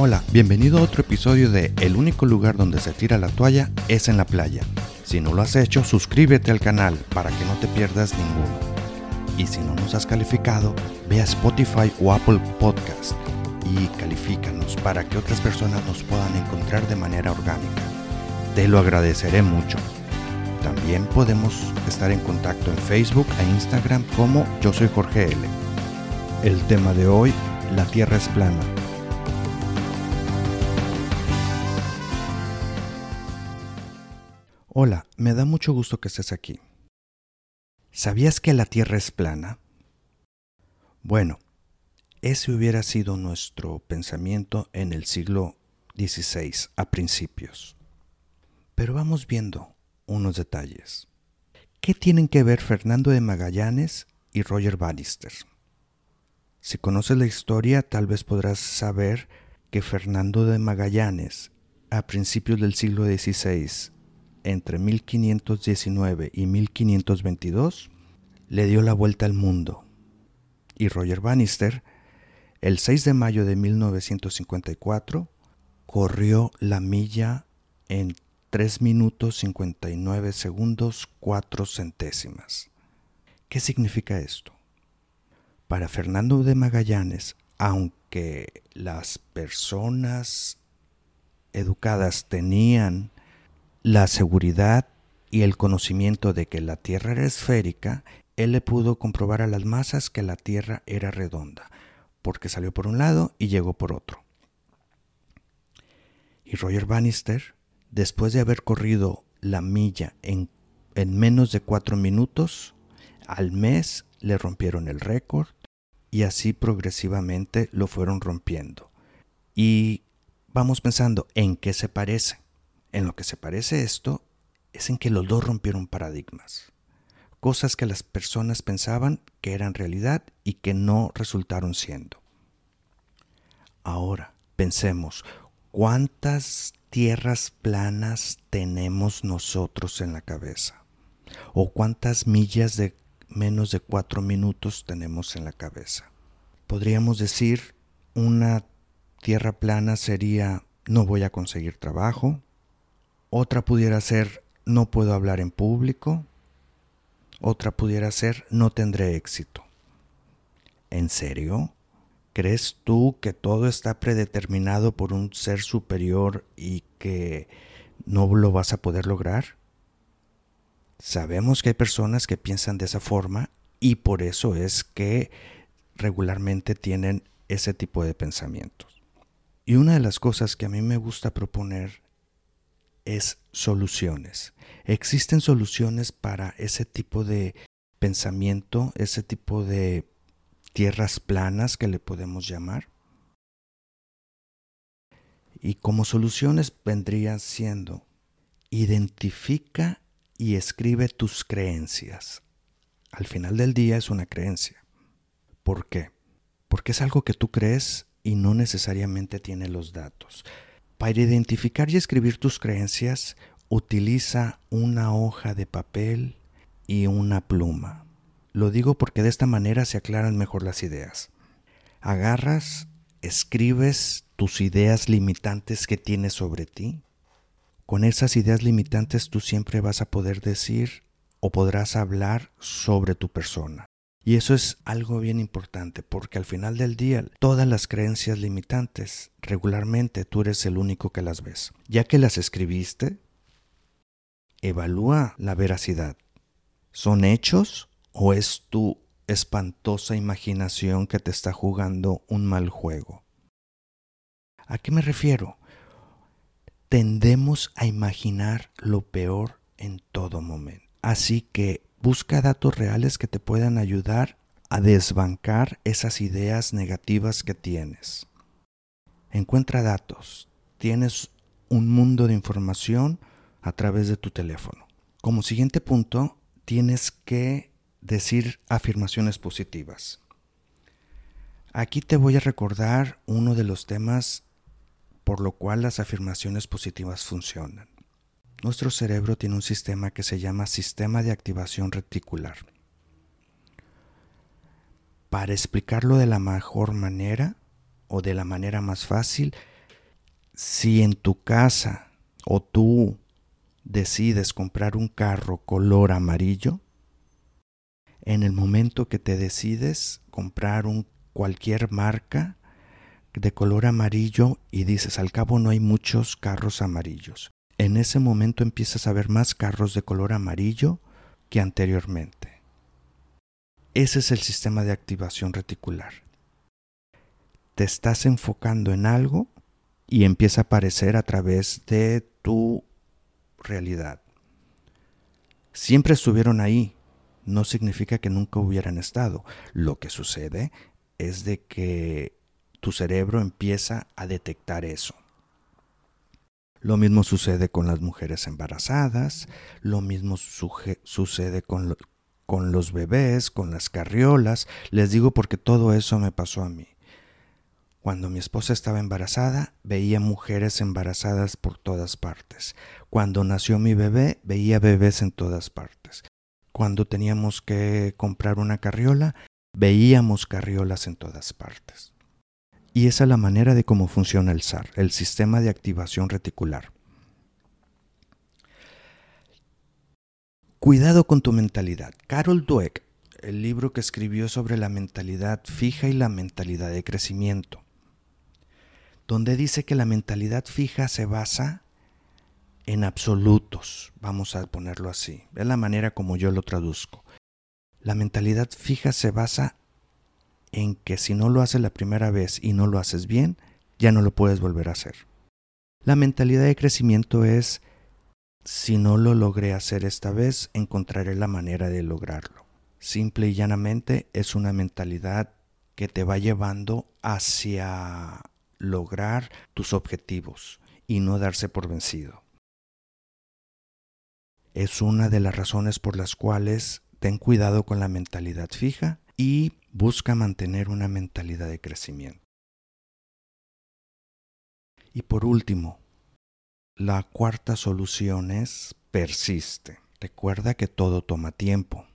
Hola, bienvenido a otro episodio de El único lugar donde se tira la toalla es en la playa. Si no lo has hecho, suscríbete al canal para que no te pierdas ninguno. Y si no nos has calificado, ve a Spotify o Apple Podcast y califícanos para que otras personas nos puedan encontrar de manera orgánica. Te lo agradeceré mucho. También podemos estar en contacto en Facebook e Instagram como Yo Soy Jorge L. El tema de hoy, la Tierra es plana. Hola, me da mucho gusto que estés aquí. ¿Sabías que la Tierra es plana? Bueno, ese hubiera sido nuestro pensamiento en el siglo XVI, a principios. Pero vamos viendo unos detalles. ¿Qué tienen que ver Fernando de Magallanes y Roger Bannister? Si conoces la historia, tal vez podrás saber que Fernando de Magallanes, a principios del siglo XVI, entre 1519 y 1522, le dio la vuelta al mundo. Y Roger Bannister, el 6 de mayo de 1954, corrió la milla en 3 minutos 59 segundos 4 centésimas. ¿Qué significa esto? Para Fernando de Magallanes, aunque las personas educadas tenían la seguridad y el conocimiento de que la Tierra era esférica, él le pudo comprobar a las masas que la Tierra era redonda, porque salió por un lado y llegó por otro. Y Roger Bannister, después de haber corrido la milla en, en menos de cuatro minutos, al mes le rompieron el récord y así progresivamente lo fueron rompiendo. Y vamos pensando en qué se parece. En lo que se parece esto es en que los dos rompieron paradigmas, cosas que las personas pensaban que eran realidad y que no resultaron siendo. Ahora, pensemos, ¿cuántas tierras planas tenemos nosotros en la cabeza? ¿O cuántas millas de menos de cuatro minutos tenemos en la cabeza? Podríamos decir, una tierra plana sería no voy a conseguir trabajo, otra pudiera ser no puedo hablar en público. Otra pudiera ser no tendré éxito. ¿En serio? ¿Crees tú que todo está predeterminado por un ser superior y que no lo vas a poder lograr? Sabemos que hay personas que piensan de esa forma y por eso es que regularmente tienen ese tipo de pensamientos. Y una de las cosas que a mí me gusta proponer es soluciones. Existen soluciones para ese tipo de pensamiento, ese tipo de tierras planas que le podemos llamar. Y como soluciones vendrían siendo, identifica y escribe tus creencias. Al final del día es una creencia. ¿Por qué? Porque es algo que tú crees y no necesariamente tiene los datos. Para identificar y escribir tus creencias, utiliza una hoja de papel y una pluma. Lo digo porque de esta manera se aclaran mejor las ideas. Agarras, escribes tus ideas limitantes que tienes sobre ti. Con esas ideas limitantes tú siempre vas a poder decir o podrás hablar sobre tu persona. Y eso es algo bien importante porque al final del día todas las creencias limitantes regularmente tú eres el único que las ves. Ya que las escribiste, evalúa la veracidad. ¿Son hechos o es tu espantosa imaginación que te está jugando un mal juego? ¿A qué me refiero? Tendemos a imaginar lo peor en todo momento. Así que Busca datos reales que te puedan ayudar a desbancar esas ideas negativas que tienes. Encuentra datos. Tienes un mundo de información a través de tu teléfono. Como siguiente punto, tienes que decir afirmaciones positivas. Aquí te voy a recordar uno de los temas por lo cual las afirmaciones positivas funcionan. Nuestro cerebro tiene un sistema que se llama sistema de activación reticular. Para explicarlo de la mejor manera o de la manera más fácil, si en tu casa o tú decides comprar un carro color amarillo, en el momento que te decides comprar un cualquier marca de color amarillo y dices, al cabo no hay muchos carros amarillos. En ese momento empiezas a ver más carros de color amarillo que anteriormente. Ese es el sistema de activación reticular. Te estás enfocando en algo y empieza a aparecer a través de tu realidad. Siempre estuvieron ahí, no significa que nunca hubieran estado. Lo que sucede es de que tu cerebro empieza a detectar eso. Lo mismo sucede con las mujeres embarazadas, lo mismo sucede con, con los bebés, con las carriolas. Les digo porque todo eso me pasó a mí. Cuando mi esposa estaba embarazada, veía mujeres embarazadas por todas partes. Cuando nació mi bebé, veía bebés en todas partes. Cuando teníamos que comprar una carriola, veíamos carriolas en todas partes. Y esa es la manera de cómo funciona el SAR, el sistema de activación reticular. Cuidado con tu mentalidad. Carol Dweck, el libro que escribió sobre la mentalidad fija y la mentalidad de crecimiento, donde dice que la mentalidad fija se basa en absolutos, vamos a ponerlo así, es la manera como yo lo traduzco. La mentalidad fija se basa en que si no lo haces la primera vez y no lo haces bien, ya no lo puedes volver a hacer. La mentalidad de crecimiento es, si no lo logré hacer esta vez, encontraré la manera de lograrlo. Simple y llanamente es una mentalidad que te va llevando hacia lograr tus objetivos y no darse por vencido. Es una de las razones por las cuales ten cuidado con la mentalidad fija y busca mantener una mentalidad de crecimiento. Y por último, la cuarta solución es persiste. Recuerda que todo toma tiempo.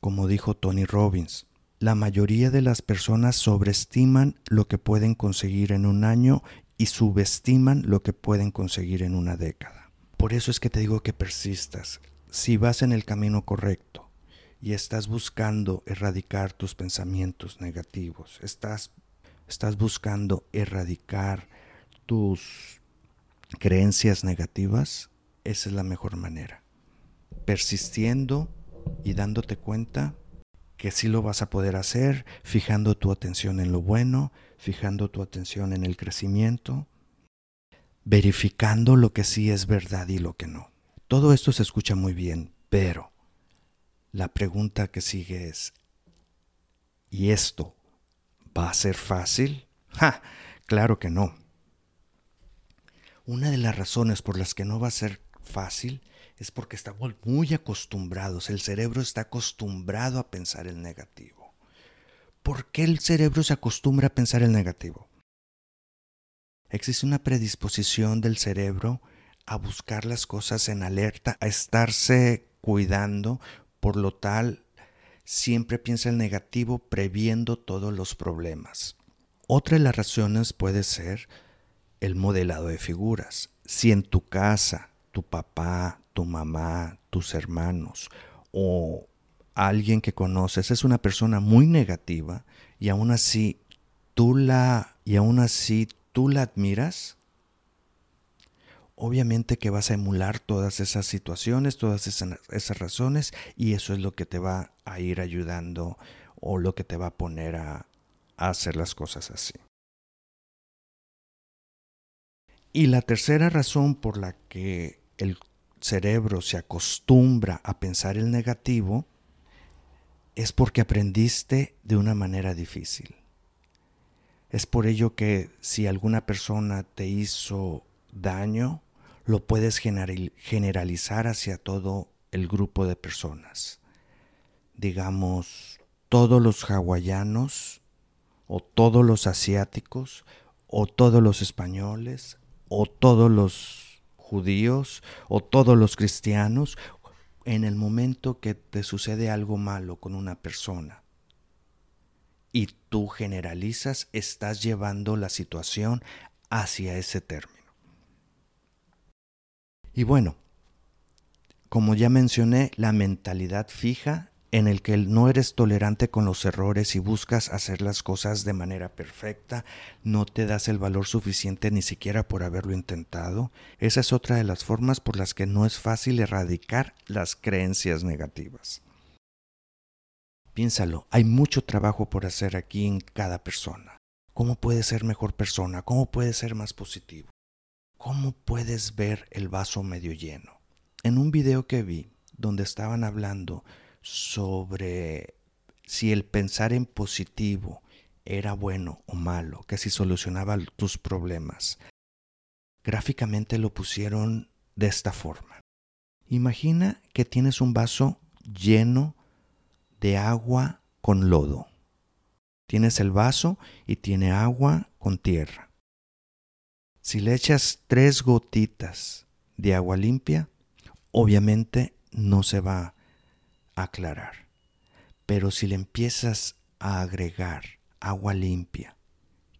Como dijo Tony Robbins, la mayoría de las personas sobreestiman lo que pueden conseguir en un año y subestiman lo que pueden conseguir en una década. Por eso es que te digo que persistas. Si vas en el camino correcto, y estás buscando erradicar tus pensamientos negativos, estás, estás buscando erradicar tus creencias negativas, esa es la mejor manera. Persistiendo y dándote cuenta que sí lo vas a poder hacer, fijando tu atención en lo bueno, fijando tu atención en el crecimiento, verificando lo que sí es verdad y lo que no. Todo esto se escucha muy bien, pero la pregunta que sigue es, ¿y esto va a ser fácil? ¡Ja! Claro que no. Una de las razones por las que no va a ser fácil es porque estamos muy acostumbrados, el cerebro está acostumbrado a pensar el negativo. ¿Por qué el cerebro se acostumbra a pensar el negativo? Existe una predisposición del cerebro a buscar las cosas en alerta, a estarse cuidando por lo tal, siempre piensa el negativo previendo todos los problemas. Otra de las razones puede ser el modelado de figuras. Si en tu casa, tu papá, tu mamá, tus hermanos o alguien que conoces es una persona muy negativa y aún así tú la y aún así tú la admiras, obviamente que vas a emular todas esas situaciones, todas esas, razones y eso es lo que te va a ir ayudando o lo que te va a poner a, hacer las cosas así. Y la tercera razón por la que el cerebro se acostumbra a pensar el negativo es porque aprendiste de una manera difícil. Es por ello que si alguna persona te hizo daño, lo puedes generalizar hacia todo el grupo de personas. Digamos, todos los hawaianos, o todos los asiáticos, o todos los españoles, o todos los judíos, o todos los cristianos, en el momento que te sucede algo malo con una persona y tú generalizas, estás llevando la situación hacia ese término. Y bueno, como ya mencioné, la mentalidad fija en el que no eres tolerante con los errores y buscas hacer las cosas de manera perfecta, no te das el valor suficiente ni siquiera por haberlo intentado, esa es otra de las formas por las que no es fácil erradicar las creencias negativas. Piénsalo, hay mucho trabajo por hacer aquí en cada persona. ¿Cómo puedes ser mejor persona? ¿Cómo puedes ser más positivo? ¿Cómo puedes ver el vaso medio lleno? En un video que vi donde estaban hablando sobre si el pensar en positivo era bueno o malo, que si solucionaba tus problemas. Gráficamente lo pusieron de esta forma. Imagina que tienes un vaso lleno de agua con lodo. Tienes el vaso y tiene agua con tierra. Si le echas tres gotitas de agua limpia, obviamente no se va aclarar. Pero si le empiezas a agregar agua limpia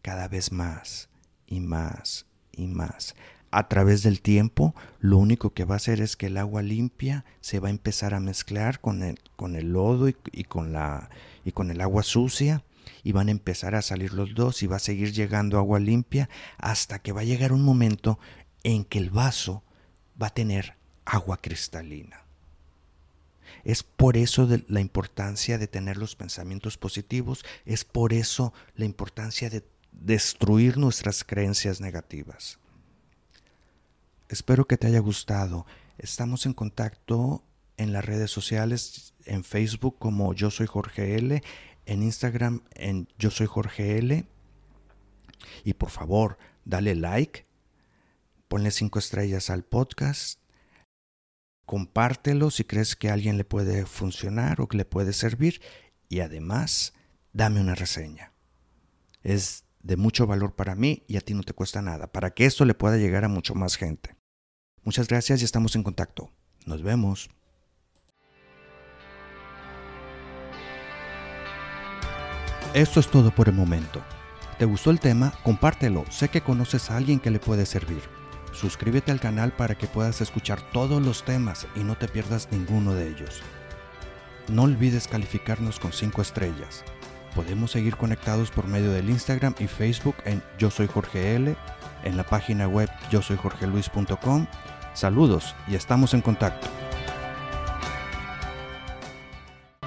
cada vez más y más y más, a través del tiempo, lo único que va a hacer es que el agua limpia se va a empezar a mezclar con el, con el lodo y, con la, y con el agua sucia y van a empezar a salir los dos y va a seguir llegando agua limpia hasta que va a llegar un momento en que el vaso va a tener agua cristalina. Es por eso la importancia de tener los pensamientos positivos, es por eso la importancia de destruir nuestras creencias negativas. Espero que te haya gustado. Estamos en contacto en las redes sociales, en Facebook como Yo Soy Jorge L, en Instagram en Yo Soy Jorge L. Y por favor, dale like, ponle cinco estrellas al podcast compártelo si crees que a alguien le puede funcionar o que le puede servir y además dame una reseña. Es de mucho valor para mí y a ti no te cuesta nada, para que esto le pueda llegar a mucho más gente. Muchas gracias y estamos en contacto. Nos vemos. Esto es todo por el momento. ¿Te gustó el tema? Compártelo. Sé que conoces a alguien que le puede servir. Suscríbete al canal para que puedas escuchar todos los temas y no te pierdas ninguno de ellos. No olvides calificarnos con 5 estrellas. Podemos seguir conectados por medio del Instagram y Facebook en Yo Soy Jorge L, en la página web yo soy Jorge Luis.com. Saludos y estamos en contacto.